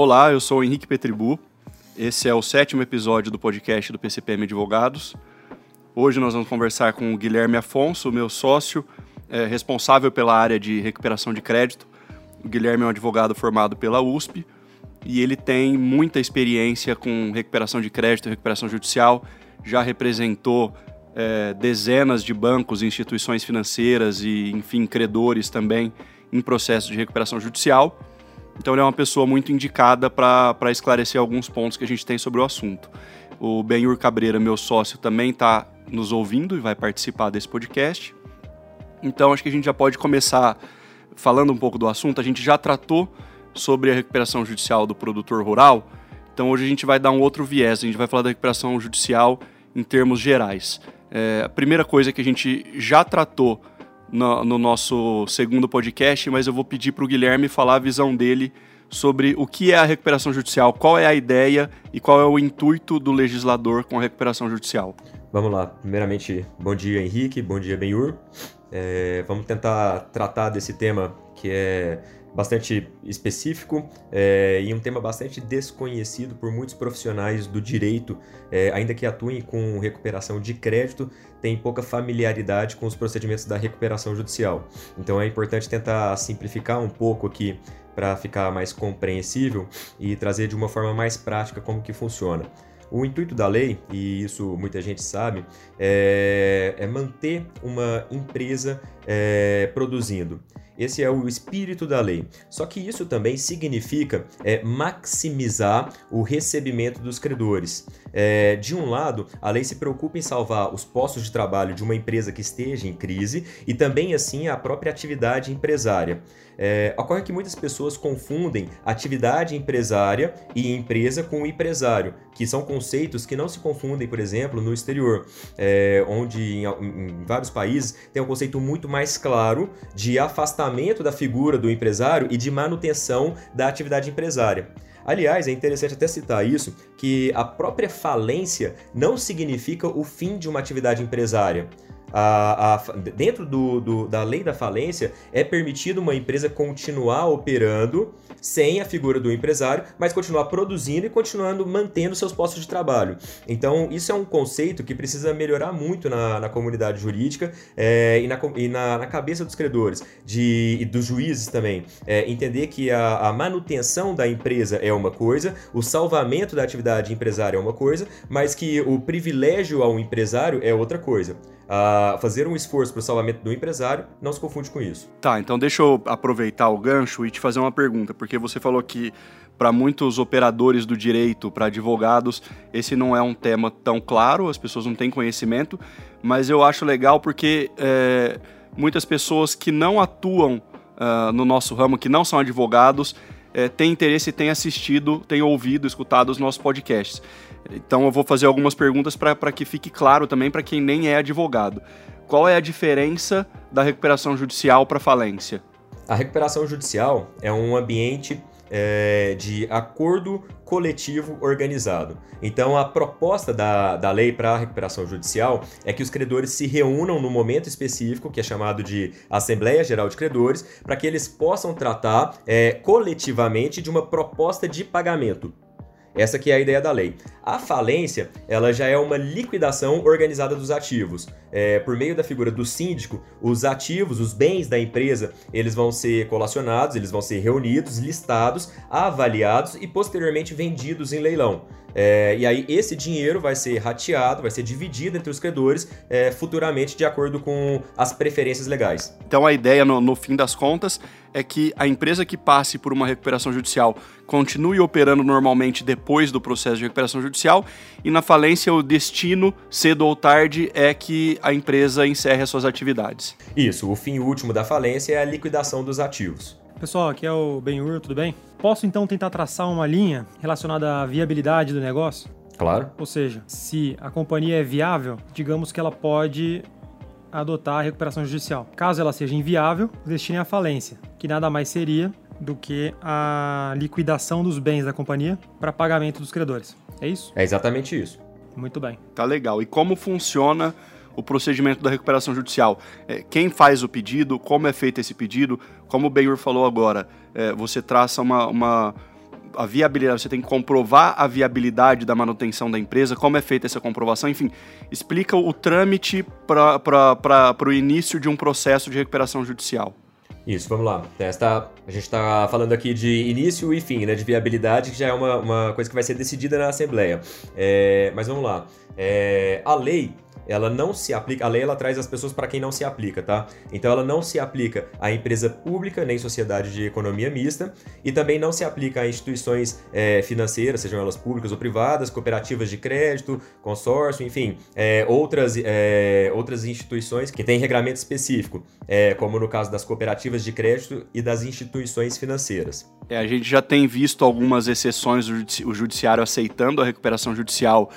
Olá, eu sou o Henrique Petribu. Esse é o sétimo episódio do podcast do PCPM Advogados. Hoje nós vamos conversar com o Guilherme Afonso, meu sócio, é, responsável pela área de recuperação de crédito. O Guilherme é um advogado formado pela USP e ele tem muita experiência com recuperação de crédito, recuperação judicial, já representou é, dezenas de bancos, instituições financeiras e, enfim, credores também em processo de recuperação judicial. Então ele é uma pessoa muito indicada para esclarecer alguns pontos que a gente tem sobre o assunto. O Benhur Cabreira, meu sócio, também está nos ouvindo e vai participar desse podcast. Então acho que a gente já pode começar falando um pouco do assunto. A gente já tratou sobre a recuperação judicial do produtor rural. Então hoje a gente vai dar um outro viés, a gente vai falar da recuperação judicial em termos gerais. É, a primeira coisa que a gente já tratou no, no nosso segundo podcast, mas eu vou pedir para o Guilherme falar a visão dele sobre o que é a recuperação judicial, qual é a ideia e qual é o intuito do legislador com a recuperação judicial. Vamos lá. Primeiramente, bom dia Henrique, bom dia Benhur. É, vamos tentar tratar desse tema que é bastante específico é, e um tema bastante desconhecido por muitos profissionais do direito, é, ainda que atuem com recuperação de crédito, tem pouca familiaridade com os procedimentos da recuperação judicial. Então é importante tentar simplificar um pouco aqui para ficar mais compreensível e trazer de uma forma mais prática como que funciona. O intuito da lei, e isso muita gente sabe, é, é manter uma empresa é, produzindo. Esse é o espírito da lei. Só que isso também significa é, maximizar o recebimento dos credores. É, de um lado, a lei se preocupa em salvar os postos de trabalho de uma empresa que esteja em crise e também, assim, a própria atividade empresária. É, ocorre que muitas pessoas confundem atividade empresária e empresa com empresário, que são conceitos que não se confundem, por exemplo, no exterior, é, onde em, em, vários países tem um conceito muito mais claro de afastamento da figura do empresário e de manutenção da atividade empresária. Aliás, é interessante até citar isso, que a própria falência não significa o fim de uma atividade empresária a, a, dentro do, do, da lei da falência, é permitido uma empresa continuar operando sem a figura do empresário, mas continuar produzindo e continuando mantendo seus postos de trabalho. Então, isso é um conceito que precisa melhorar muito na, na comunidade jurídica é, e, na, e na, na, cabeça dos credores de, e dos juízes também. É, entender que a, a manutenção da empresa é uma coisa, o salvamento da atividade empresária é uma coisa, mas que o privilégio ao empresário é outra coisa fazer um esforço para o salvamento do empresário, não se confunde com isso. Tá, então deixa eu aproveitar o gancho e te fazer uma pergunta, porque você falou que para muitos operadores do direito, para advogados, esse não é um tema tão claro, as pessoas não têm conhecimento, mas eu acho legal porque é, muitas pessoas que não atuam uh, no nosso ramo, que não são advogados, é, têm interesse têm assistido, têm ouvido, escutado os nossos podcasts. Então eu vou fazer algumas perguntas para que fique claro também para quem nem é advogado. Qual é a diferença da recuperação judicial para falência? A recuperação judicial é um ambiente é, de acordo coletivo organizado. Então, a proposta da, da lei para a recuperação judicial é que os credores se reúnam no momento específico, que é chamado de Assembleia Geral de Credores, para que eles possam tratar é, coletivamente de uma proposta de pagamento. Essa que é a ideia da lei. A falência, ela já é uma liquidação organizada dos ativos. É, por meio da figura do síndico, os ativos, os bens da empresa, eles vão ser colacionados, eles vão ser reunidos, listados, avaliados e posteriormente vendidos em leilão. É, e aí esse dinheiro vai ser rateado, vai ser dividido entre os credores é, futuramente de acordo com as preferências legais. Então a ideia, no, no fim das contas, é que a empresa que passe por uma recuperação judicial continue operando normalmente depois do processo de recuperação judicial e na falência o destino, cedo ou tarde, é que a empresa encerre as suas atividades. Isso, o fim último da falência é a liquidação dos ativos. Pessoal, aqui é o Benhur, tudo bem? Posso então tentar traçar uma linha relacionada à viabilidade do negócio? Claro. Ou seja, se a companhia é viável, digamos que ela pode adotar a recuperação judicial. Caso ela seja inviável, destine à falência, que nada mais seria do que a liquidação dos bens da companhia para pagamento dos credores. É isso? É exatamente isso. Muito bem. Tá legal. E como funciona o procedimento da recuperação judicial. É, quem faz o pedido, como é feito esse pedido, como o Benhur falou agora, é, você traça uma, uma a viabilidade, você tem que comprovar a viabilidade da manutenção da empresa, como é feita essa comprovação, enfim, explica o trâmite para o início de um processo de recuperação judicial. Isso, vamos lá. Esta, a gente está falando aqui de início e fim, né, de viabilidade, que já é uma, uma coisa que vai ser decidida na Assembleia. É, mas vamos lá. É, a lei ela não se aplica, a lei ela traz as pessoas para quem não se aplica, tá? Então ela não se aplica à empresa pública nem sociedade de economia mista e também não se aplica a instituições é, financeiras, sejam elas públicas ou privadas, cooperativas de crédito, consórcio, enfim, é, outras, é, outras instituições que têm regramento específico, é, como no caso das cooperativas de crédito e das instituições financeiras. É, a gente já tem visto algumas exceções, o judiciário aceitando a recuperação judicial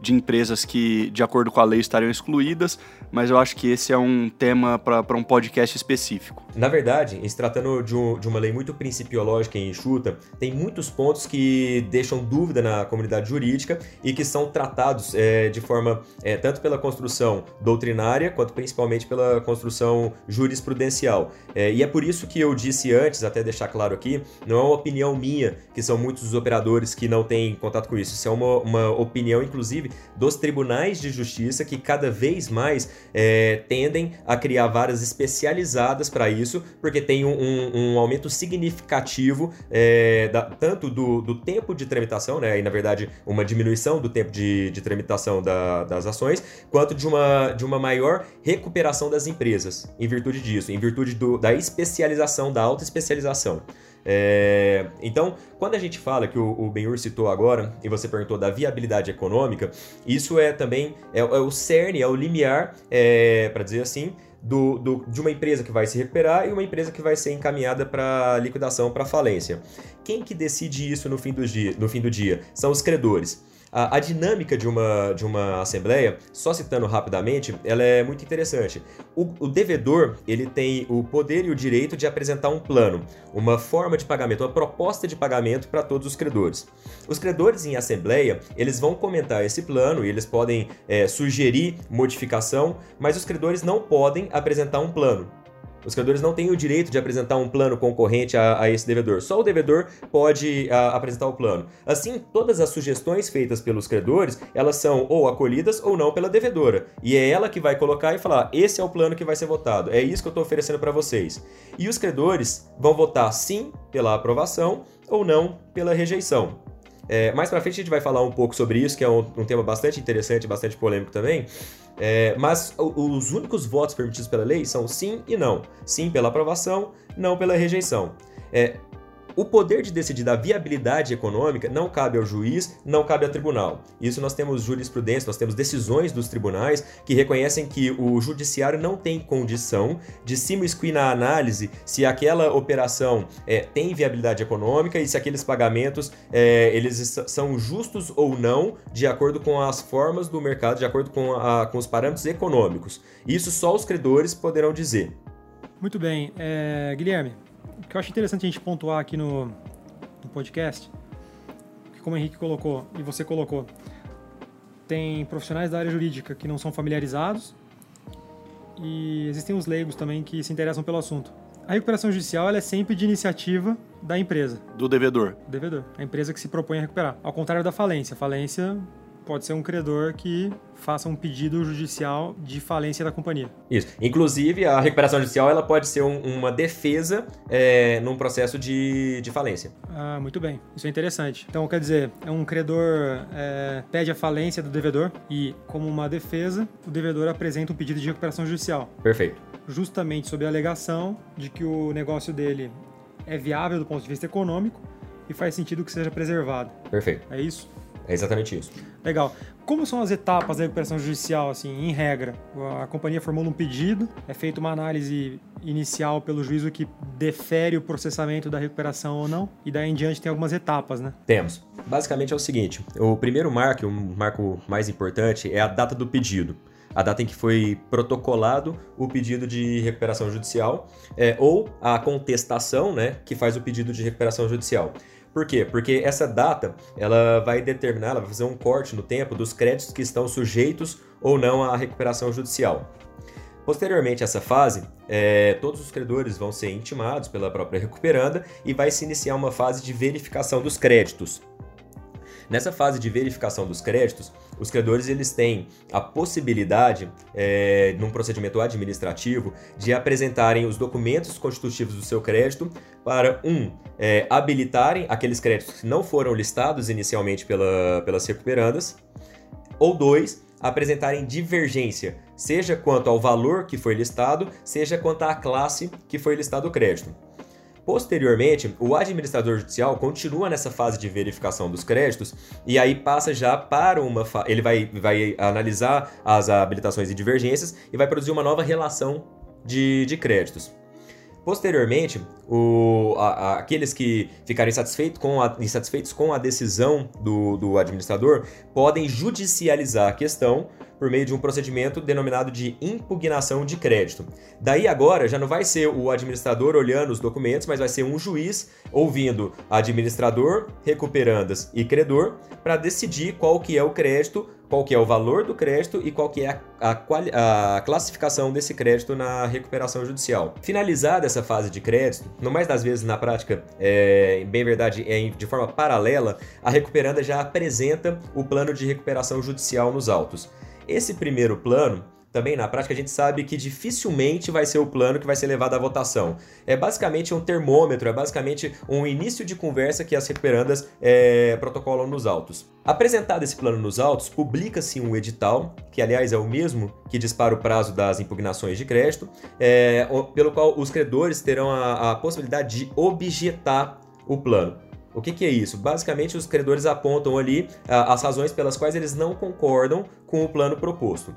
de empresas que, de acordo com a lei, estariam excluídas, mas eu acho que esse é um tema para um podcast específico. Na verdade, se tratando de, um, de, uma lei muito principiológica e enxuta, tem muitos pontos que deixam dúvida na comunidade jurídica e que são tratados é, de forma é, tanto pela construção doutrinária quanto principalmente pela construção jurisprudencial. É, e é por isso que eu disse antes, até deixar claro aqui, não é uma opinião minha, que são muitos os operadores que não têm contato com isso. Isso é uma, uma opinião, inclusive, dos tribunais de justiça que cada vez mais é, tendem a criar varas especializadas para isso, porque tem um, um, um aumento significativo é, da, tanto do, do, tempo de tramitação, né, e na verdade uma diminuição do tempo de, de tramitação da, das ações, quanto de uma, de uma maior recuperação das empresas, em virtude disso, em virtude do, da especialização, da alta especialização. É, então, quando a gente fala que o, o Benhur citou agora, e você perguntou da viabilidade econômica, isso é também é, é o cerne, é o limiar, é, para dizer assim, do, do, de uma empresa que vai se recuperar e uma empresa que vai ser encaminhada para liquidação, para falência. Quem que decide isso no fim do dia? No fim do dia? São os credores. A, a, dinâmica de uma, de uma assembleia, só citando rapidamente, ela é muito interessante. O, o, devedor ele tem o poder e o direito de apresentar um plano, uma forma de pagamento, uma proposta de pagamento para todos os credores. Os credores em assembleia eles vão comentar esse plano e eles podem é, sugerir modificação, mas os credores não podem apresentar um plano. Os credores não têm o direito de apresentar um plano concorrente a, a esse devedor. Só o devedor pode a, apresentar o plano. Assim, todas as sugestões feitas pelos credores, elas são ou acolhidas ou não pela devedora. E é ela que vai colocar e falar: esse é o plano que vai ser votado. É isso que eu estou oferecendo para vocês. E os credores vão votar sim pela aprovação ou não pela rejeição. É, mais para frente a gente vai falar um pouco sobre isso, que é um, um tema bastante interessante, bastante polêmico também. É, mas os únicos votos permitidos pela lei são sim e não. Sim pela aprovação, não pela rejeição. É, o poder de decidir da viabilidade econômica não cabe ao juiz, não cabe ao tribunal. Isso nós temos jurisprudência, nós temos decisões dos tribunais que reconhecem que o judiciário não tem condição de se na análise se aquela operação é, tem viabilidade econômica e se aqueles pagamentos é, eles são justos ou não de acordo com as formas do mercado, de acordo com, a, com os parâmetros econômicos. Isso só os credores poderão dizer. Muito bem. É, Guilherme, que eu acho interessante a gente pontuar aqui no, no podcast, que como o Henrique colocou e você colocou, tem profissionais da área jurídica que não são familiarizados e existem os leigos também que se interessam pelo assunto. A recuperação judicial é sempre de iniciativa da empresa. Do devedor. Do devedor. A empresa que se propõe a recuperar. Ao contrário da falência. A falência pode ser um credor que faça um pedido judicial de falência da companhia. Isso. Inclusive, a recuperação judicial ela pode ser um, uma defesa é, num processo de, de falência. Ah, muito bem. Isso é interessante. Então, quer dizer, é um credor é, pede a falência do devedor e, como uma defesa, o devedor apresenta um pedido de recuperação judicial. Perfeito. Justamente sob a alegação de que o negócio dele é viável do ponto de vista econômico e faz sentido que seja preservado. Perfeito. É isso? É exatamente isso. Legal. Como são as etapas da recuperação judicial, assim, em regra? A companhia formula um pedido, é feita uma análise inicial pelo juízo que defere o processamento da recuperação ou não, e daí em diante tem algumas etapas, né? Temos. Basicamente é o seguinte: o primeiro marco, o marco mais importante, é a data do pedido a data em que foi protocolado o pedido de recuperação judicial, é, ou a contestação, né, que faz o pedido de recuperação judicial. Por quê? Porque essa data ela vai determinar, ela vai fazer um corte no tempo dos créditos que estão sujeitos ou não à recuperação judicial. Posteriormente a essa fase, é, todos os credores vão ser intimados pela própria recuperanda e vai se iniciar uma fase de verificação dos créditos. Nessa fase de verificação dos créditos, os credores eles têm a possibilidade, é, num procedimento administrativo, de apresentarem os documentos constitutivos do seu crédito para, um, é, habilitarem aqueles créditos que não foram listados inicialmente pela, pelas recuperandas, ou dois, apresentarem divergência, seja quanto ao valor que foi listado, seja quanto à classe que foi listado o crédito. Posteriormente, o administrador judicial continua nessa fase de verificação dos créditos e aí passa já para uma. Fa... Ele vai, vai analisar as habilitações e divergências e vai produzir uma nova relação de, de créditos. Posteriormente, o, a, a, aqueles que ficarem insatisfeitos com a, insatisfeitos com a decisão do, do administrador podem judicializar a questão por meio de um procedimento denominado de impugnação de crédito. Daí agora já não vai ser o administrador olhando os documentos, mas vai ser um juiz ouvindo administrador, recuperandas e credor para decidir qual que é o crédito qual que é o valor do crédito e qual que é a, a, a, classificação desse crédito na recuperação judicial. Finalizada essa fase de crédito, no mais das vezes na prática, é, bem verdade, é de forma paralela, a recuperanda já apresenta o plano de recuperação judicial nos autos. Esse primeiro plano também na prática a gente sabe que dificilmente vai ser o plano que vai ser levado à votação. É basicamente um termômetro, é basicamente um início de conversa que as recuperandas é, protocolam nos autos. Apresentado esse plano nos autos, publica-se um edital, que aliás é o mesmo que dispara o prazo das impugnações de crédito, é, pelo qual os credores terão a, a possibilidade de objetar o plano. O que, que, é isso? Basicamente, os credores apontam ali as razões pelas quais eles não concordam com o plano proposto.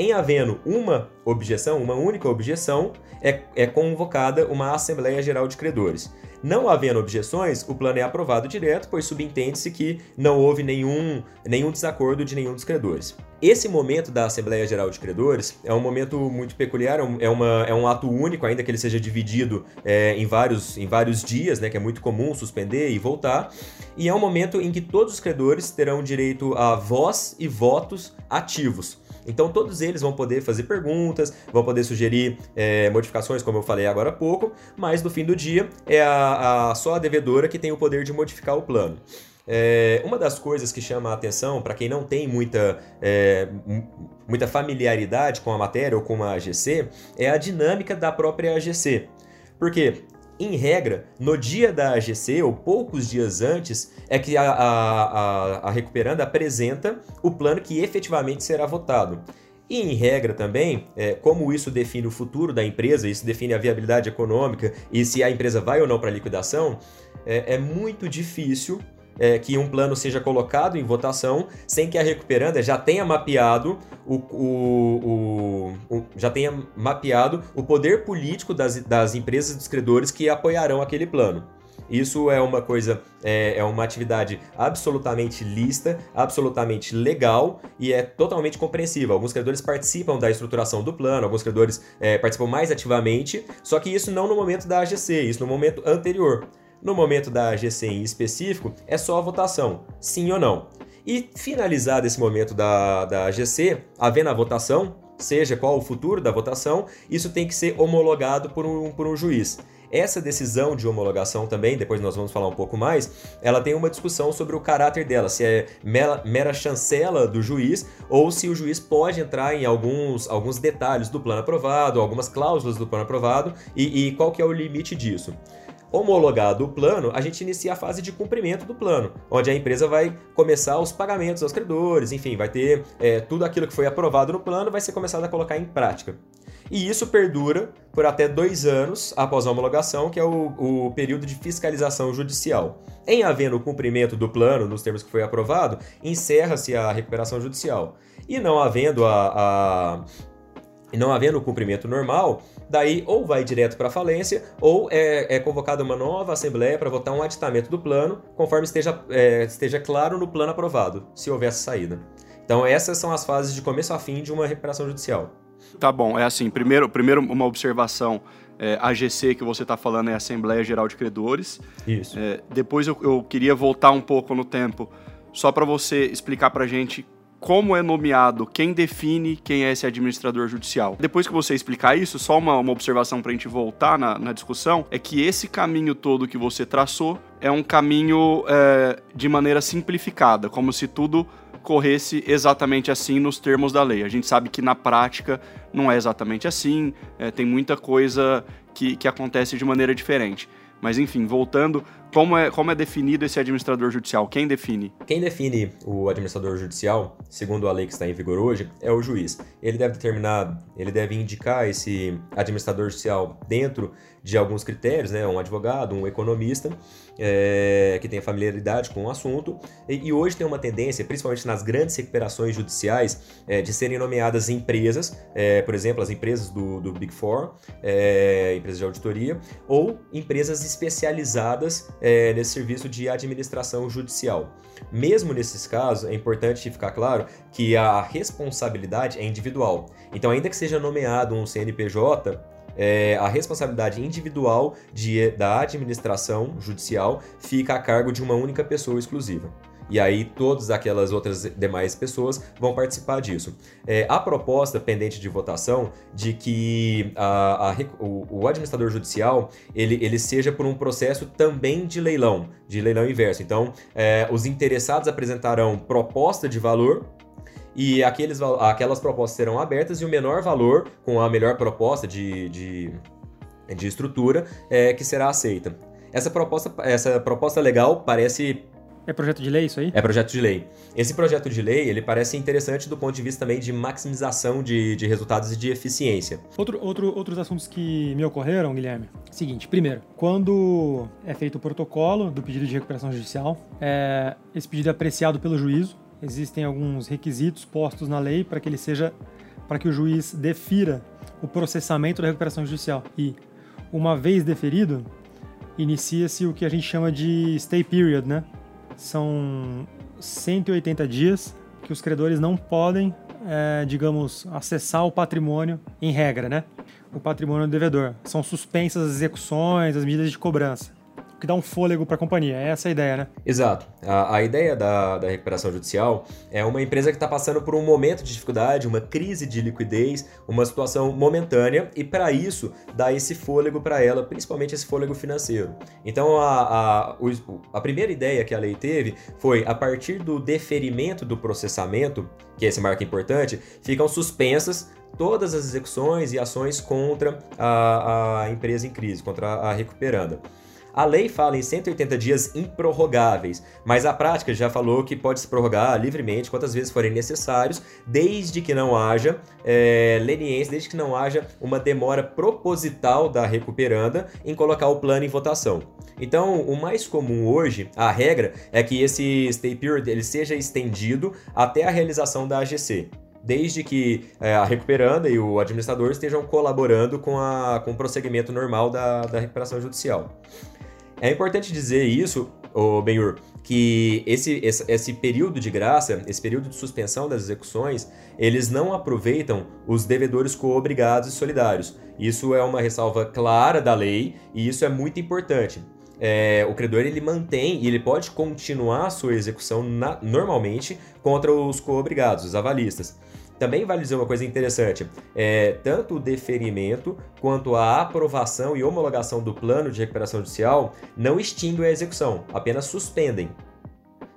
Em havendo uma objeção, uma única objeção, é, é convocada uma Assembleia Geral de Credores. Não havendo objeções, o plano é aprovado direto, pois subentende-se que não houve nenhum, nenhum desacordo de nenhum dos credores. Esse momento da Assembleia Geral de Credores é um momento muito peculiar, é, é uma, é um ato único, ainda que ele seja dividido é, em, vários, em vários dias, né, que é muito comum suspender e voltar, e é um momento em que todos os credores terão direito a voz e votos ativos. Então todos eles vão poder fazer perguntas, vão poder sugerir é, modificações, como eu falei agora há pouco, mas no fim do dia é a, a só a devedora que tem o poder de modificar o plano. É, uma das coisas que chama a atenção para quem não tem muita, é, muita familiaridade com a matéria ou com a AGC é a dinâmica da própria AGC. Porque em regra, no dia da AGC, ou poucos dias antes, é que a, a, a, a recuperanda apresenta o plano que efetivamente será votado. E em regra também, é, como isso define o futuro da empresa, isso define a viabilidade econômica e se a empresa vai ou não para liquidação, é, é muito difícil é, que um plano seja colocado em votação sem que a recuperanda já tenha mapeado o, o, o, o já tenha mapeado o poder político das, das empresas dos credores que apoiarão aquele plano. Isso é uma coisa, é, é, uma atividade absolutamente lista, absolutamente legal e é totalmente compreensível. Alguns credores participam da estruturação do plano, alguns credores é, participam mais ativamente, só que isso não no momento da AGC, isso no momento anterior. No momento da AGC em específico, é só a votação, sim ou não. E finalizado esse momento da, da AGC, havendo a votação, seja qual o futuro da votação, isso tem que ser homologado por um, por um juiz. Essa decisão de homologação também, depois nós vamos falar um pouco mais, ela tem uma discussão sobre o caráter dela, se é mera, mera chancela do juiz ou se o juiz pode entrar em alguns, alguns detalhes do plano aprovado, algumas cláusulas do plano aprovado e, e qual que é o limite disso. Homologado o plano, a gente inicia a fase de cumprimento do plano, onde a empresa vai começar os pagamentos aos credores, enfim, vai ter é, tudo aquilo que foi aprovado no plano vai ser começado a colocar em prática. E isso perdura por até dois anos após a homologação, que é o, o período de fiscalização judicial. Em havendo o cumprimento do plano nos termos que foi aprovado, encerra-se a recuperação judicial. E não havendo a, a e não havendo o cumprimento normal, daí ou vai direto para a falência ou é, é convocada uma nova assembleia para votar um aditamento do plano, conforme esteja, é, esteja claro no plano aprovado, se houver essa saída. Então essas são as fases de começo a fim de uma recuperação judicial. Tá bom, é assim, primeiro, primeiro uma observação, é, a AGC que você está falando é Assembleia Geral de Credores. Isso. É, depois eu, eu, queria voltar um pouco no tempo, só para você explicar para gente como é nomeado, quem define quem é esse administrador judicial. Depois que você explicar isso, só uma, uma observação para a gente voltar na, na, discussão, é que esse caminho todo que você traçou é um caminho é, de maneira simplificada, como se tudo corresse exatamente assim nos termos da lei. A gente sabe que na prática não é exatamente assim, é, tem muita coisa que, que acontece de maneira diferente. Mas enfim, voltando, como é, como é definido esse administrador judicial? Quem define? Quem define o administrador judicial, segundo a lei que está em vigor hoje, é o juiz. Ele deve determinar, ele deve indicar esse administrador judicial dentro de alguns critérios, né? Um advogado, um economista é, que tenha familiaridade com o assunto. E, e, hoje tem uma tendência, principalmente nas grandes recuperações judiciais, é, de serem nomeadas empresas, é, por exemplo, as empresas do, do Big Four, empresas de auditoria, ou empresas especializadas nesse serviço de administração judicial. Mesmo nesses casos, é importante ficar claro que a responsabilidade é individual. Então, ainda que seja nomeado um CNPJ, é, a responsabilidade individual de, da administração judicial fica a cargo de uma única pessoa exclusiva. E aí todas aquelas outras demais pessoas vão participar disso. É, a proposta pendente de votação de que a, a, o, o, administrador judicial ele, ele seja por um processo também de leilão, de leilão inverso. Então, é, os interessados apresentarão proposta de valor e aqueles, aquelas propostas serão abertas e o menor valor, com a melhor proposta de, de, de estrutura, é, que será aceita. Essa proposta, essa proposta legal parece é projeto de lei isso aí? É projeto de lei. Esse projeto de lei, ele parece interessante do ponto de vista também de maximização de, de resultados e de eficiência. Outro, outro, outros assuntos que me ocorreram, Guilherme. Seguinte, primeiro, quando é feito o protocolo do pedido de recuperação judicial, é, esse pedido é apreciado pelo juízo, existem alguns requisitos postos na lei para que ele seja para que o juiz defira o processamento da recuperação judicial. E uma vez deferido, inicia-se o que a gente chama de stay period, né? São 180 dias que os credores não podem, é, digamos, acessar o patrimônio em regra, né? O patrimônio do devedor. São suspensas as execuções, as medidas de cobrança que dá um fôlego para a companhia. É essa a ideia, né? Exato. A, a ideia da, da recuperação judicial é uma empresa que está passando por um momento de dificuldade, uma crise de liquidez, uma situação momentânea, e para isso dá esse fôlego para ela, principalmente esse fôlego financeiro. Então, a, a, a primeira ideia que a lei teve foi, a partir do deferimento do processamento, que é esse marco importante, ficam suspensas todas as execuções e ações contra a, a empresa em crise, contra a recuperanda. A lei fala em 180 dias improrrogáveis, mas a prática já falou que pode se prorrogar livremente quantas vezes forem necessários, desde que não haja é, leniência, desde que não haja uma demora proposital da recuperanda em colocar o plano em votação. Então, o mais comum hoje, a regra, é que esse stay period ele seja estendido até a realização da AGC desde que é, a recuperanda e o administrador estejam colaborando com, a, com o prosseguimento normal da, da recuperação judicial. É importante dizer isso, Benhur, que esse, esse, esse, período de graça, esse período de suspensão das execuções, eles não aproveitam os devedores coobrigados e solidários. Isso é uma ressalva clara da lei e isso é muito importante. É, o credor ele mantém e ele pode continuar a sua execução na, normalmente contra os coobrigados, os avalistas. Também vale dizer uma coisa interessante: é, tanto o deferimento quanto a aprovação e homologação do plano de recuperação judicial não extinguem a execução, apenas suspendem.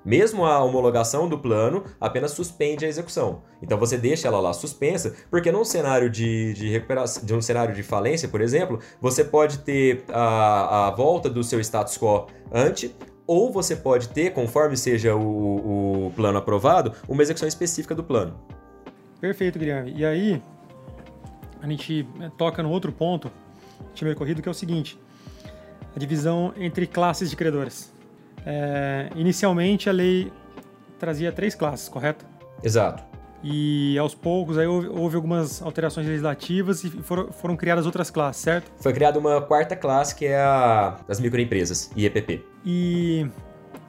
Mesmo a homologação do plano apenas suspende a execução. Então você deixa ela lá suspensa, porque num cenário de, de recuperação, de um cenário de falência, por exemplo, você pode ter a, a volta do seu status quo ante, ou você pode ter, conforme seja o, o plano aprovado, uma execução específica do plano. Perfeito, Guilherme. E aí, a gente né, toca no outro ponto, tinha me ocorrido, que é o seguinte: a divisão entre classes de credores. É, inicialmente, a lei trazia três classes, correto? Exato. E aos poucos aí houve, houve algumas alterações legislativas e foram, foram, criadas outras classes, certo? Foi criada uma quarta classe que é a das microempresas, IEPP. E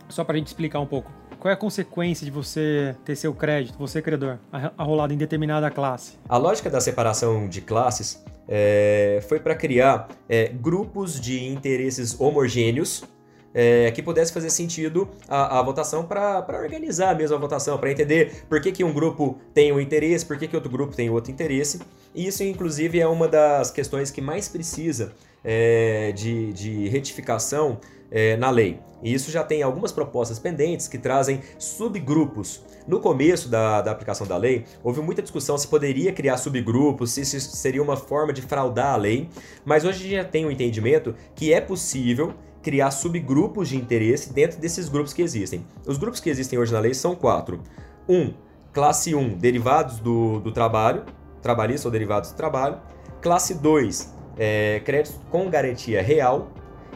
só para a gente explicar um pouco, qual é a consequência de você ter seu crédito, você credor, arrolado em determinada classe? A lógica da separação de classes é, foi para criar é, grupos de interesses homogêneos é, que pudesse fazer sentido a, a votação para organizar mesmo a votação, para entender por que, que um grupo tem um interesse, por que, que outro grupo tem outro interesse. E isso, inclusive, é uma das questões que mais precisa é, de, de retificação é, na lei. E isso já tem algumas propostas pendentes que trazem subgrupos. No começo da, da aplicação da lei, houve muita discussão se poderia criar subgrupos, se isso seria uma forma de fraudar a lei, mas hoje a gente já tem o um entendimento que é possível criar subgrupos de interesse dentro desses grupos que existem. Os grupos que existem hoje na lei são quatro. Um, classe 1, derivados do, do trabalho, trabalhista ou derivados do trabalho. Classe 2, é, créditos com garantia real.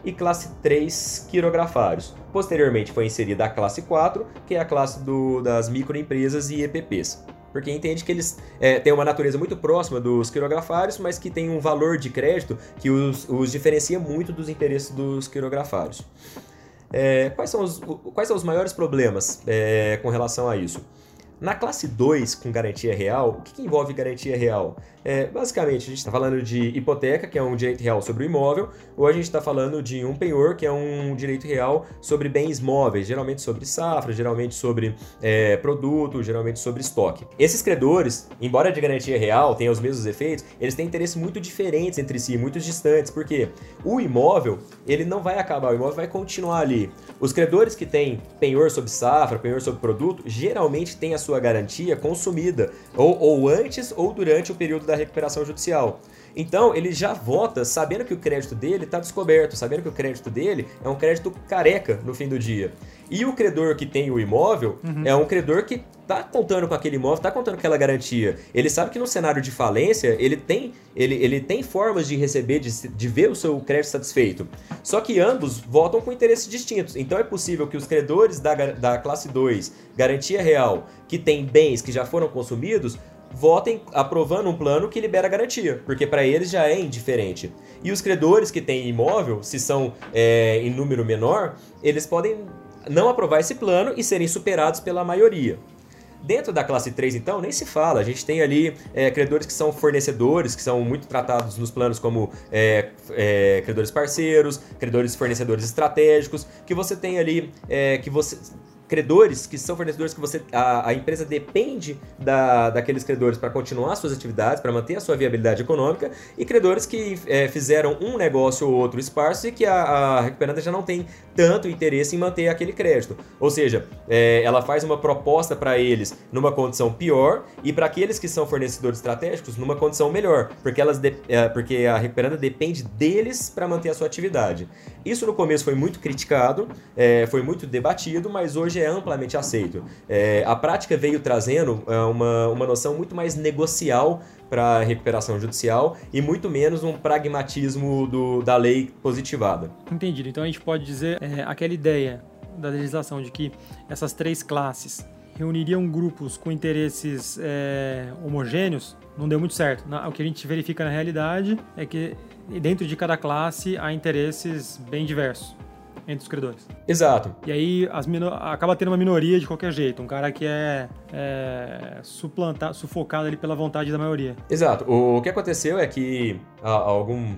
E classe 3, quirografários. Posteriormente foi inserida a classe 4, que é a classe do, das microempresas e EPPs porque entende que eles é, têm uma natureza muito próxima dos quirografários, mas que tem um valor de crédito que os, os diferencia muito dos interesses dos quirografários. É, quais, são os, quais são os maiores problemas é, com relação a isso? Na classe 2, com garantia real, o que, que envolve garantia real? É, basicamente, a gente está falando de hipoteca, que é um direito real sobre o imóvel, ou a gente está falando de um penhor, que é um direito real sobre bens móveis, geralmente sobre safra, geralmente sobre é, produto, geralmente sobre estoque. Esses credores, embora de garantia real tenham os mesmos efeitos, eles têm interesses muito diferentes entre si, muito distantes, porque o imóvel, ele não vai acabar, o imóvel vai continuar ali. Os credores que têm penhor sobre safra, penhor sobre produto, geralmente têm a sua garantia consumida, ou, ou antes ou durante o período da recuperação judicial. Então, ele já vota sabendo que o crédito dele está descoberto, sabendo que o crédito dele é um crédito careca no fim do dia. E o credor que tem o imóvel uhum. é um credor que está contando com aquele imóvel, está contando com aquela garantia. Ele sabe que no cenário de falência, ele tem, ele, ele tem formas de receber, de, de ver o seu crédito satisfeito. Só que ambos votam com interesses distintos. Então é possível que os credores da, da classe 2, garantia real, que tem bens que já foram consumidos, votem aprovando um plano que libera garantia, porque para eles já é indiferente. E os credores que têm imóvel, se são é, em número menor, eles podem não aprovar esse plano e serem superados pela maioria. Dentro da classe 3, então, nem se fala. A gente tem ali é, credores que são fornecedores, que são muito tratados nos planos como é, é, credores parceiros, credores fornecedores estratégicos, que você tem ali, é, que você credores que são fornecedores que você a, a empresa depende da, daqueles credores para continuar suas atividades, para manter a sua viabilidade econômica, e credores que é, fizeram um negócio ou outro esparso e que a, a recuperanda já não tem tanto interesse em manter aquele crédito. Ou seja, é, ela faz uma proposta para eles numa condição pior e para aqueles que são fornecedores estratégicos numa condição melhor, porque, elas de, é, porque a recuperanda depende deles para manter a sua atividade. Isso no começo foi muito criticado, é, foi muito debatido, mas hoje hoje é amplamente aceito. É, a prática veio trazendo é, uma, uma noção muito mais negocial para recuperação judicial e muito menos um pragmatismo do, da lei positivada. Entendido. Então a gente pode dizer é, aquela ideia da legislação de que essas três classes reuniriam grupos com interesses é, homogêneos, não deu muito certo. O que a gente verifica na realidade é que dentro de cada classe há interesses bem diversos entre os credores. Exato. E aí as acaba tendo uma minoria de qualquer jeito, um cara que é, é suplantado, sufocado ali pela vontade da maioria. Exato. O, que aconteceu é que a, algum,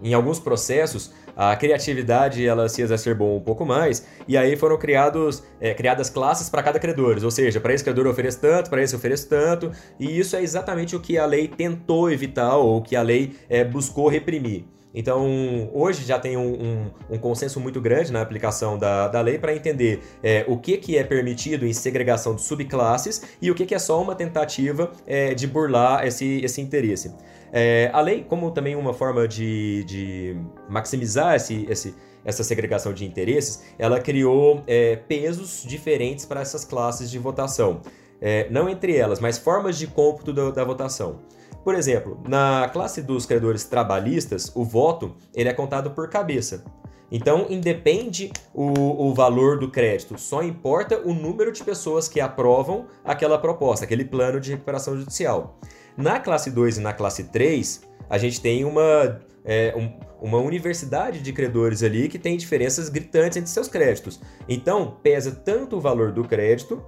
em alguns processos a criatividade ela se exacerbou um pouco mais e aí foram criados é, criadas classes para cada credor, ou seja, para esse credor eu ofereço tanto, para esse eu ofereço tanto e isso é exatamente o que a lei tentou evitar ou que a lei é, buscou reprimir. Então, hoje já tem um, um, um, consenso muito grande na aplicação da, da lei para entender é, o que, que é permitido em segregação de subclasses e o que, que é só uma tentativa é, de burlar esse, esse interesse. É, a lei, como também uma forma de, de maximizar esse, esse, essa segregação de interesses, ela criou é, pesos diferentes para essas classes de votação. É, não entre elas, mas formas de cômputo da, da votação. Por exemplo, na classe dos credores trabalhistas, o voto ele é contado por cabeça. Então, independe o, o valor do crédito, só importa o número de pessoas que aprovam aquela proposta, aquele plano de recuperação judicial. Na classe 2 e na classe 3, a gente tem uma, é, um, uma universidade de credores ali que tem diferenças gritantes entre seus créditos. Então, pesa tanto o valor do crédito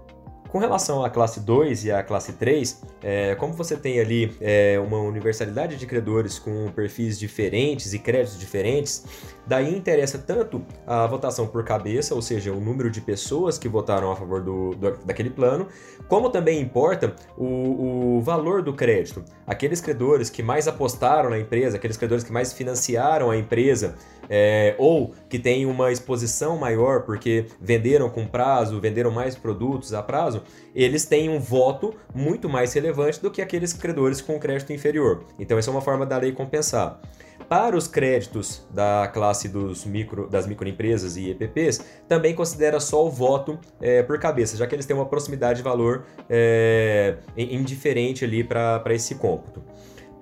Com relação à classe 2 e à classe 3, é, como você tem ali é, uma universalidade de credores com perfis diferentes e créditos diferentes, daí interessa tanto a votação por cabeça, ou seja, o número de pessoas que votaram a favor do, do daquele plano, como também importa o, o valor do crédito. Aqueles credores que mais apostaram na empresa, aqueles credores que mais financiaram a empresa, é, ou que têm uma exposição maior porque venderam com prazo, venderam mais produtos a prazo, eles têm um voto muito mais relevante do que aqueles credores com crédito inferior. Então, essa é uma forma da lei compensar. Para os créditos da classe dos micro, das microempresas e EPPs, também considera só o voto é, por cabeça, já que eles têm uma proximidade de valor é, indiferente ali para esse cômputo.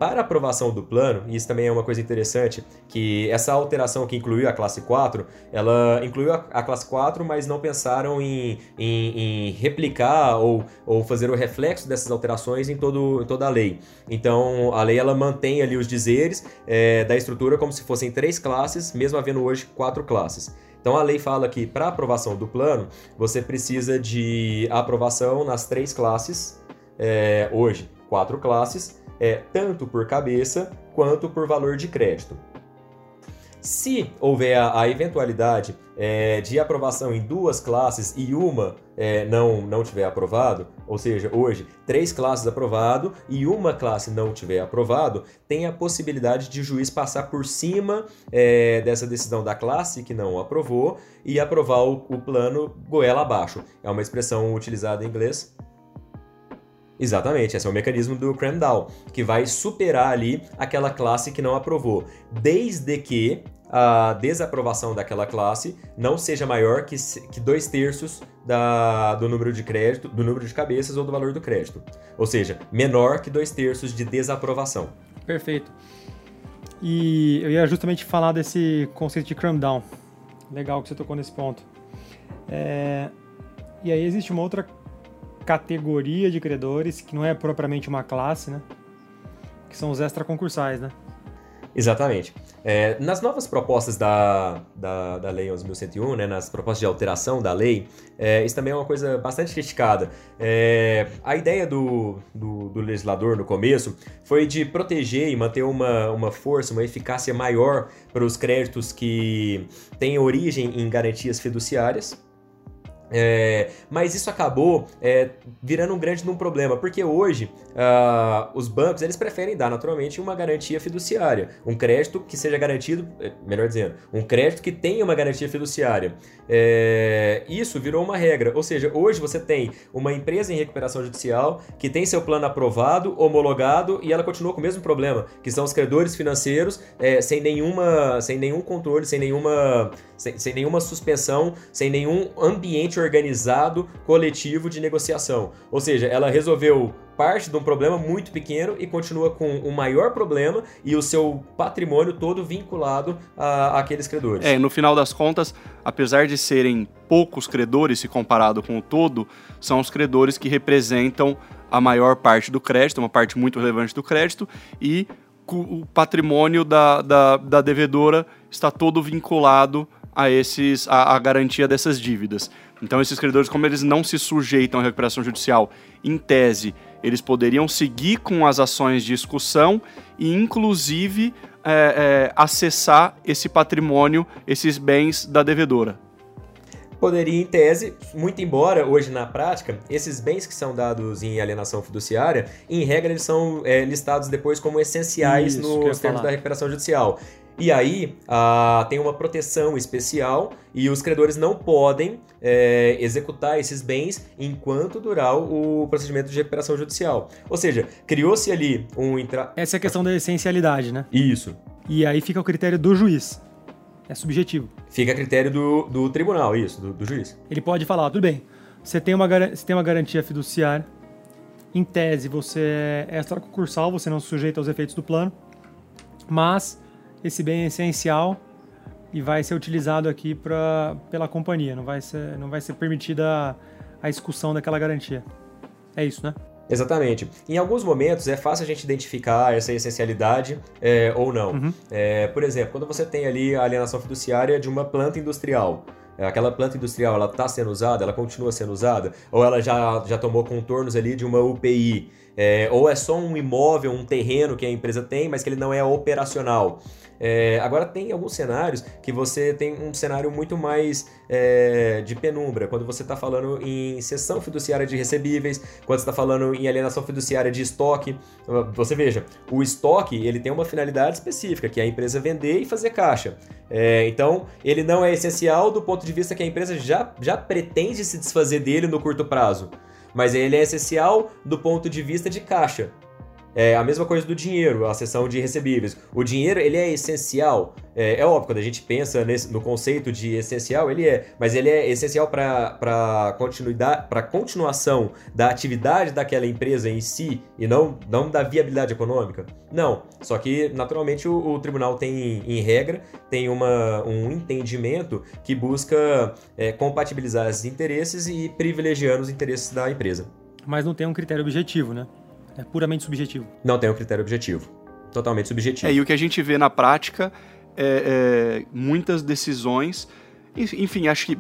Para aprovação do plano, e isso também é uma coisa interessante, que essa alteração que incluiu a classe 4, ela incluiu a, classe 4, mas não pensaram em, em, em, replicar ou, ou fazer o reflexo dessas alterações em, todo, em toda a lei. Então, a lei ela mantém ali os dizeres é, da estrutura como se fossem três classes, mesmo havendo hoje quatro classes. Então a lei fala que para aprovação do plano, você precisa de aprovação nas três classes, é, hoje quatro classes, é, tanto por cabeça quanto por valor de crédito. Se houver a, a eventualidade é, de aprovação em duas classes e uma é, não, não tiver aprovado, ou seja, hoje três classes aprovado e uma classe não tiver aprovado, tem a possibilidade de o juiz passar por cima é, dessa decisão da classe que não aprovou e aprovar o, o plano goela abaixo. É uma expressão utilizada em inglês Exatamente, esse é o mecanismo do cram down, que vai superar ali aquela classe que não aprovou, desde que a desaprovação daquela classe não seja maior que, que dois terços da, do número de crédito, do número de cabeças ou do valor do crédito. Ou seja, menor que dois terços de desaprovação. Perfeito. E eu ia justamente falar desse conceito de cram down. Legal que você tocou nesse ponto. É... E aí existe uma outra categoria de credores, que não é propriamente uma classe, né? Que são os extraconcursais, né? Exatamente. É, nas novas propostas da, da, da Lei 11.101, né, nas propostas de alteração da lei, é, isso também é uma coisa bastante criticada. É, a ideia do, do, do, legislador no começo foi de proteger e manter uma, uma força, uma eficácia maior para os créditos que têm origem em garantias fiduciárias, é, mas isso acabou é, virando um grande um problema, porque hoje uh, os bancos eles preferem dar naturalmente uma garantia fiduciária, um crédito que seja garantido, é, melhor dizendo, um crédito que tenha uma garantia fiduciária. É, isso virou uma regra, ou seja, hoje você tem uma empresa em recuperação judicial que tem seu plano aprovado, homologado e ela continua com o mesmo problema, que são os credores financeiros é, sem nenhuma, sem nenhum controle, sem nenhuma, sem, sem nenhuma suspensão, sem nenhum ambiente organizado coletivo de negociação. Ou seja, ela resolveu parte de um problema muito pequeno e continua com um maior problema e o seu patrimônio todo vinculado a, aqueles credores. É, no final das contas, apesar de serem poucos credores se comparado com o todo, são os credores que representam a maior parte do crédito, uma parte muito relevante do crédito, e o patrimônio da, da, da devedora está todo vinculado a esses a, a, garantia dessas dívidas. Então esses credores, como eles não se sujeitam à recuperação judicial, em tese, eles poderiam seguir com as ações de excursão e, inclusive, é, é, acessar esse patrimônio, esses bens da devedora. Poderia, em tese, muito embora hoje na prática, esses bens que são dados em alienação fiduciária, em regra, eles são é, listados depois como essenciais Isso, nos termos da recuperação judicial. E aí ah, tem uma proteção especial e os credores não podem é, executar esses bens enquanto durar o procedimento de recuperação judicial. Ou seja, criou-se ali um... Intra... Essa é a questão da essencialidade, né? Isso. E aí fica o critério do juiz. É subjetivo. Fica a critério do, do tribunal, isso, do, do juiz. Ele pode falar, tudo bem, você tem uma, você tem uma garantia fiduciária, em tese você é extraconcursal, você não se sujeita aos efeitos do plano, mas esse bem é essencial e vai ser utilizado aqui pra, pela companhia, não vai ser, não vai ser permitida a, execução daquela garantia. É isso, né? Exatamente. Em alguns momentos é fácil a gente identificar essa essencialidade é, ou não. Uhum. É, por exemplo, quando você tem ali a alienação fiduciária de uma planta industrial, aquela planta industrial, ela está sendo usada, ela continua sendo usada, ou ela já, já tomou contornos ali de uma UPI, é, ou é só um imóvel, um terreno que a empresa tem, mas que ele não é operacional. É, agora tem alguns cenários que você tem um cenário muito mais é, de penumbra, quando você está falando em cessão fiduciária de recebíveis, quando você está falando em alienação fiduciária de estoque. Você veja, o estoque ele tem uma finalidade específica, que é a empresa vender e fazer caixa. É, então, ele não é essencial do ponto de vista que a empresa já, já pretende se desfazer dele no curto prazo mas ele é essencial do ponto de vista de caixa. É a mesma coisa do dinheiro, a seção de recebíveis. O dinheiro, ele é essencial. É, é óbvio, quando a gente pensa nesse, no conceito de essencial, ele é. Mas ele é essencial para continuidade, para continuação da atividade daquela empresa em si e não, não da viabilidade econômica? Não. Só que, naturalmente, o, o tribunal tem, em regra, tem uma, um entendimento que busca é, compatibilizar esses interesses e privilegiando os interesses da empresa. Mas não tem um critério objetivo, né? É puramente subjetivo. Não tem um critério objetivo. Totalmente subjetivo. É, e o que a gente vê na prática é, é muitas decisões. Enfim, acho que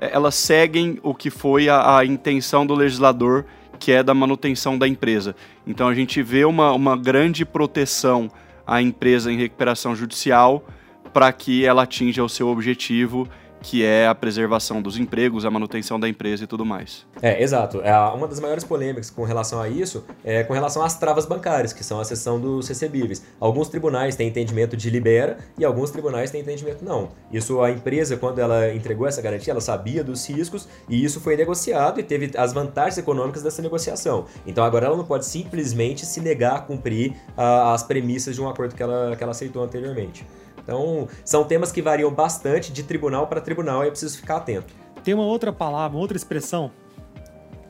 é, elas seguem o que foi a, a, intenção do legislador, que é da manutenção da empresa. Então a gente vê uma, uma grande proteção à empresa em recuperação judicial para que ela atinja o seu objetivo que é a preservação dos empregos, a manutenção da empresa e tudo mais. É, exato. É, uma das maiores polêmicas com relação a isso é com relação às travas bancárias, que são a seção dos recebíveis. Alguns tribunais têm entendimento de libera e alguns tribunais têm entendimento não. Isso a empresa, quando ela entregou essa garantia, ela sabia dos riscos e isso foi negociado e teve as vantagens econômicas dessa negociação. Então agora ela não pode simplesmente se negar a cumprir a, as premissas de um acordo que ela, que ela aceitou anteriormente. Então, são temas que variam bastante de tribunal para tribunal e é preciso ficar atento. Tem uma outra palavra, uma outra expressão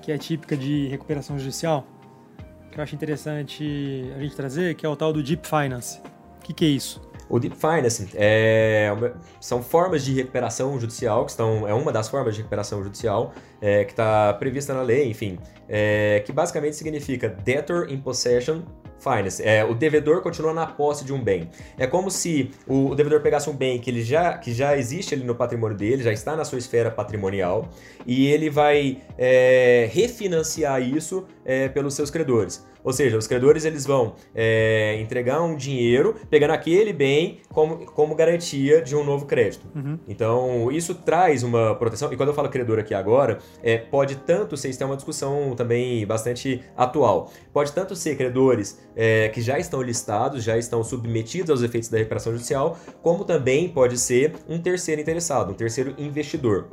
que é típica de recuperação judicial, que eu acho interessante a gente trazer, que é o tal do Deep Finance. O que, que é isso? O Deep Finance é, são formas de recuperação judicial, que estão, é uma das formas de recuperação judicial é, que está prevista na lei, enfim, é, que basicamente significa debtor in possession finance. É, o devedor continua na posse de um bem. É como se o, o, devedor pegasse um bem que, ele já, que já existe ali no patrimônio dele, já está na sua esfera patrimonial, e ele vai é, refinanciar isso é, pelos seus credores. Ou seja, os credores eles vão é, entregar um dinheiro pegando aquele bem como, como garantia de um novo crédito. Uhum. Então, isso traz uma proteção. E quando eu falo credor aqui agora, é, pode tanto ser, isso é uma discussão também bastante atual, pode tanto ser credores é, que já estão listados, já estão submetidos aos efeitos da recuperação judicial, como também pode ser um terceiro interessado, um terceiro investidor.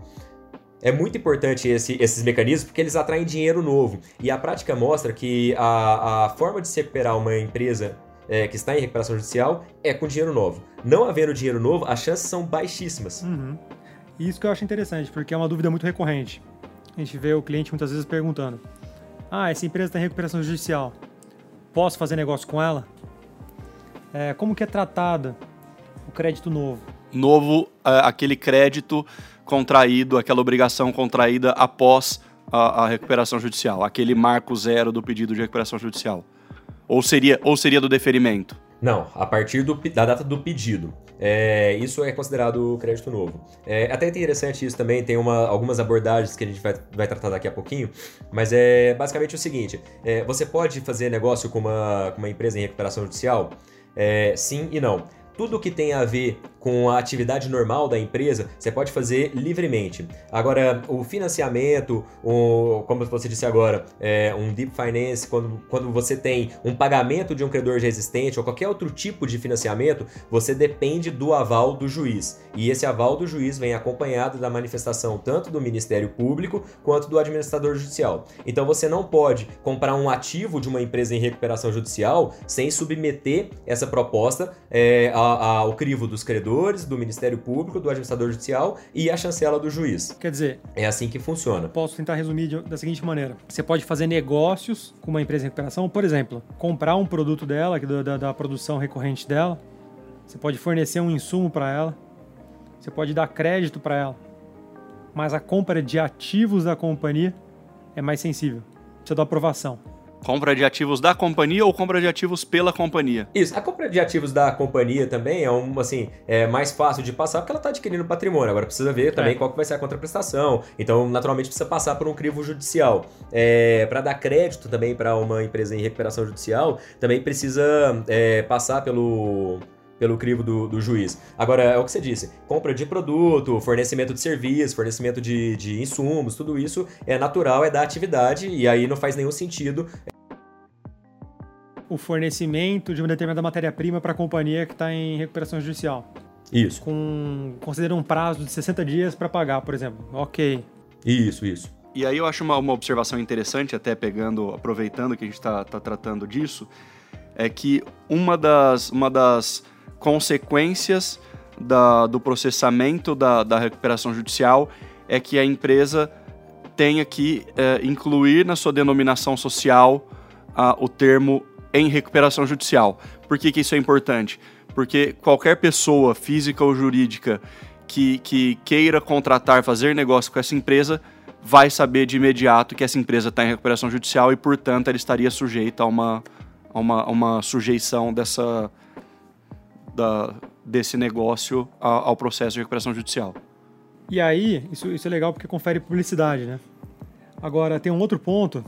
É muito importante esse, esses mecanismos porque eles atraem dinheiro novo. E a prática mostra que a, a forma de se recuperar uma empresa é, que está em recuperação judicial é com dinheiro novo. Não havendo dinheiro novo, as chances são baixíssimas. Uhum. Isso que eu acho interessante, porque é uma dúvida muito recorrente. A gente vê o cliente muitas vezes perguntando: Ah, essa empresa está em recuperação judicial, posso fazer negócio com ela? É, como que é tratada o crédito novo? Novo, é, aquele crédito contraído, aquela obrigação contraída após a, a, recuperação judicial, aquele marco zero do pedido de recuperação judicial? Ou seria, ou seria do deferimento? Não, a partir do, da data do pedido. É, isso é considerado crédito novo. É até interessante isso também, tem uma, algumas abordagens que a gente vai, vai tratar daqui a pouquinho, mas é basicamente o seguinte: é, você pode fazer negócio com uma, com uma empresa em recuperação judicial? É, sim e não tudo que tem a ver com a atividade normal da empresa, você pode fazer livremente. Agora, o financiamento, o, como você disse agora, é, um deep finance, quando, quando você tem um pagamento de um credor já existente ou qualquer outro tipo de financiamento, você depende do aval do juiz. E esse aval do juiz vem acompanhado da manifestação tanto do Ministério Público quanto do administrador judicial. Então você não pode comprar um ativo de uma empresa em recuperação judicial sem submeter essa proposta é, a ao crivo dos credores, do Ministério Público, do administrador judicial e a chancela do juiz. Quer dizer, é assim que funciona. Posso tentar resumir da seguinte maneira: você pode fazer negócios com uma empresa em recuperação, por exemplo, comprar um produto dela, da, da produção recorrente dela, você pode fornecer um insumo para ela, você pode dar crédito para ela, mas a compra de ativos da companhia é mais sensível, precisa da aprovação. Compra de ativos da companhia ou compra de ativos pela companhia? Isso, a compra de ativos da companhia também é um, assim, é mais fácil de passar porque ela está adquirindo patrimônio. Agora precisa ver também é. qual que vai ser a contraprestação. Então, naturalmente, precisa passar por um crivo judicial. É, para dar crédito também para uma empresa em recuperação judicial, também precisa é, passar pelo pelo crivo do, do, juiz. Agora, é o que você disse: compra de produto, fornecimento de serviço, fornecimento de, de insumos, tudo isso é natural, é da atividade, e aí não faz nenhum sentido. O fornecimento de uma determinada matéria-prima para a companhia que está em recuperação judicial. Isso. Com, considera um prazo de 60 dias para pagar, por exemplo. Ok. Isso, isso. E aí eu acho uma, uma observação interessante, até pegando, aproveitando que a gente está tá tratando disso, é que uma das, uma das consequências da, do processamento da, da, recuperação judicial é que a empresa tenha que é, incluir na sua denominação social o termo em recuperação judicial. Por que, que isso é importante? Porque qualquer pessoa, física ou jurídica, que, que queira contratar, fazer negócio com essa empresa, vai saber de imediato que essa empresa está em recuperação judicial e, portanto, ela estaria sujeita a uma, a uma, a uma sujeição dessa, da, desse negócio ao processo de recuperação judicial. E aí, isso, isso é legal porque confere publicidade, né? Agora, tem um outro ponto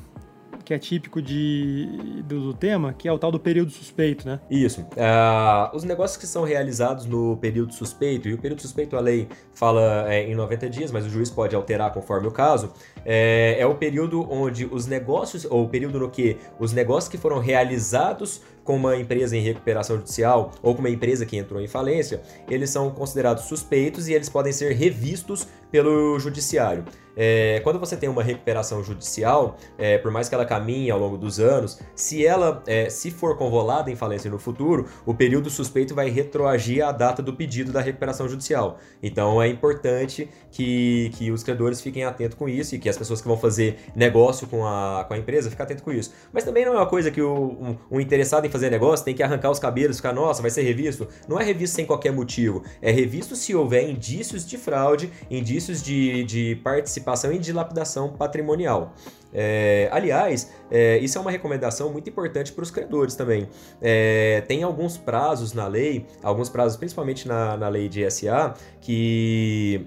que é típico de, do, do, tema, que é o tal do período suspeito, né? Isso. Uh, os negócios que são realizados no período suspeito, e o período suspeito a lei fala é, em 90 dias, mas o juiz pode alterar conforme o caso, é, é o período onde os negócios, ou o período no que os negócios que foram realizados com uma empresa em recuperação judicial ou com uma empresa que entrou em falência, eles são considerados suspeitos e eles podem ser revistos pelo judiciário. É, quando você tem uma recuperação judicial, é, por mais que ela caminhe ao longo dos anos, se ela é, se for convolada em falência no futuro, o período suspeito vai retroagir à data do pedido da recuperação judicial. Então é importante que, que os credores fiquem atentos com isso e que as pessoas que vão fazer negócio com a, com a empresa fiquem atentos com isso. Mas também não é uma coisa que o, um, um interessado em fazer negócio tem que arrancar os cabelos, ficar, nossa, vai ser revisto. Não é revisto sem qualquer motivo. É revisto se houver indícios de fraude, indícios de, de participação em dilapidação patrimonial. É, aliás, é, isso é uma recomendação muito importante para os credores também. É, tem alguns prazos na lei, alguns prazos principalmente na, na lei de SA, que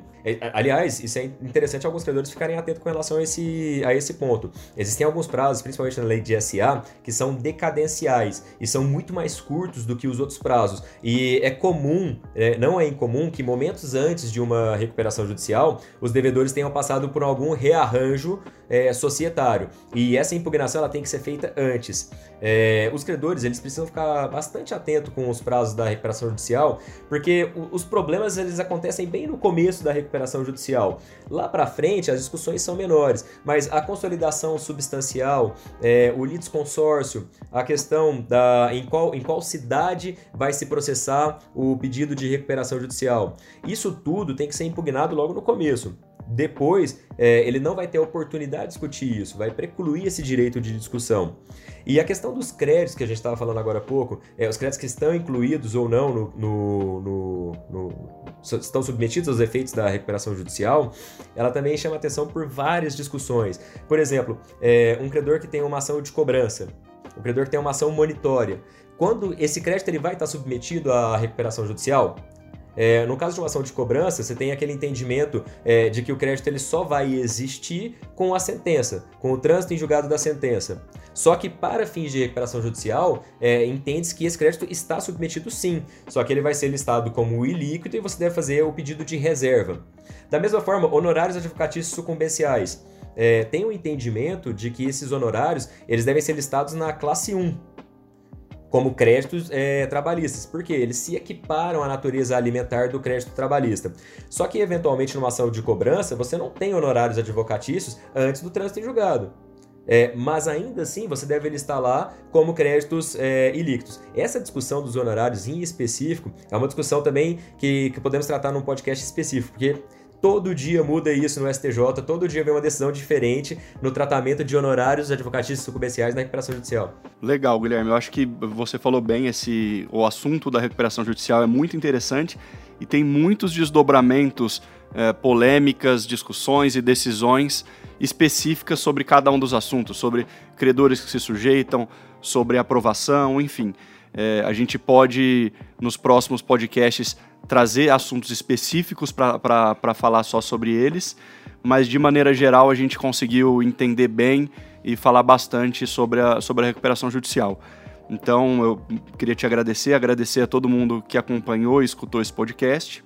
aliás, isso é interessante alguns credores ficarem atentos com relação a esse, a esse ponto. Existem alguns prazos, principalmente na lei de SA, que são decadenciais e são muito mais curtos do que os outros prazos. E é comum, é, não é incomum, que momentos antes de uma recuperação judicial, os devedores tenham passado por algum rearranjo é, societário. E essa impugnação ela tem que ser feita antes. É, os credores eles precisam ficar bastante atentos com os prazos da recuperação judicial, porque os problemas eles acontecem bem no começo da recuperação recuperação judicial. Lá para frente, as discussões são menores, mas a consolidação substancial, é, o litisconsórcio, a questão da em qual, em qual cidade vai se processar o pedido de recuperação judicial, isso tudo tem que ser impugnado logo no começo. Depois, é, ele não vai ter oportunidade de discutir isso, vai precluir esse direito de discussão. E a questão dos créditos que a gente estava falando agora há pouco, é, os créditos que estão incluídos ou não no, no, no, no, estão submetidos aos efeitos da recuperação judicial, ela também chama atenção por várias discussões. Por exemplo, é, um credor que tem uma ação de cobrança, um credor que tem uma ação monitória. Quando esse crédito ele vai estar submetido à recuperação judicial, é, no caso de uma ação de cobrança, você tem aquele entendimento é, de que o crédito ele só vai existir com a sentença, com o trânsito em julgado da sentença. Só que para fins de recuperação judicial, é, entende-se que esse crédito está submetido sim, só que ele vai ser listado como ilíquido e você deve fazer o pedido de reserva. Da mesma forma, honorários advocatícios sucumbenciais. É, tem o um entendimento de que esses honorários eles devem ser listados na classe 1, como créditos é, trabalhistas, porque eles se equiparam à natureza alimentar do crédito trabalhista. Só que, eventualmente, numa ação de cobrança, você não tem honorários advocatícios antes do trânsito em julgado. É, mas ainda assim você deve listar lá como créditos é. Essa discussão dos honorários em específico é uma discussão também que, que podemos tratar num podcast específico, porque Todo dia muda isso no STJ, todo dia vem uma decisão diferente no tratamento de honorários advocatícios sucumbenciais na recuperação judicial. Legal, Guilherme. Eu acho que você falou bem esse o assunto da recuperação judicial é muito interessante e tem muitos desdobramentos é, polêmicas, discussões e decisões específicas sobre cada um dos assuntos, sobre credores que se sujeitam, sobre aprovação, enfim. É, a gente pode, nos próximos podcasts, trazer assuntos específicos para falar só sobre eles, mas de maneira geral a gente conseguiu entender bem e falar bastante sobre a, sobre a recuperação judicial. Então eu queria te agradecer, agradecer a todo mundo que acompanhou e escutou esse podcast.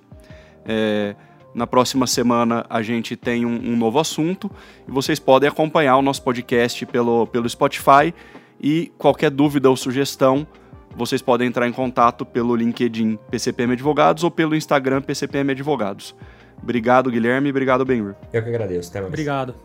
É, na próxima semana a gente tem um, um, novo assunto e vocês podem acompanhar o nosso podcast pelo, pelo Spotify e qualquer dúvida ou sugestão vocês podem entrar em contato pelo LinkedIn PCPM Advogados ou pelo Instagram PCPM Advogados. Obrigado, Guilherme. Obrigado, Benhur. Eu que agradeço. Até mais. Obrigado.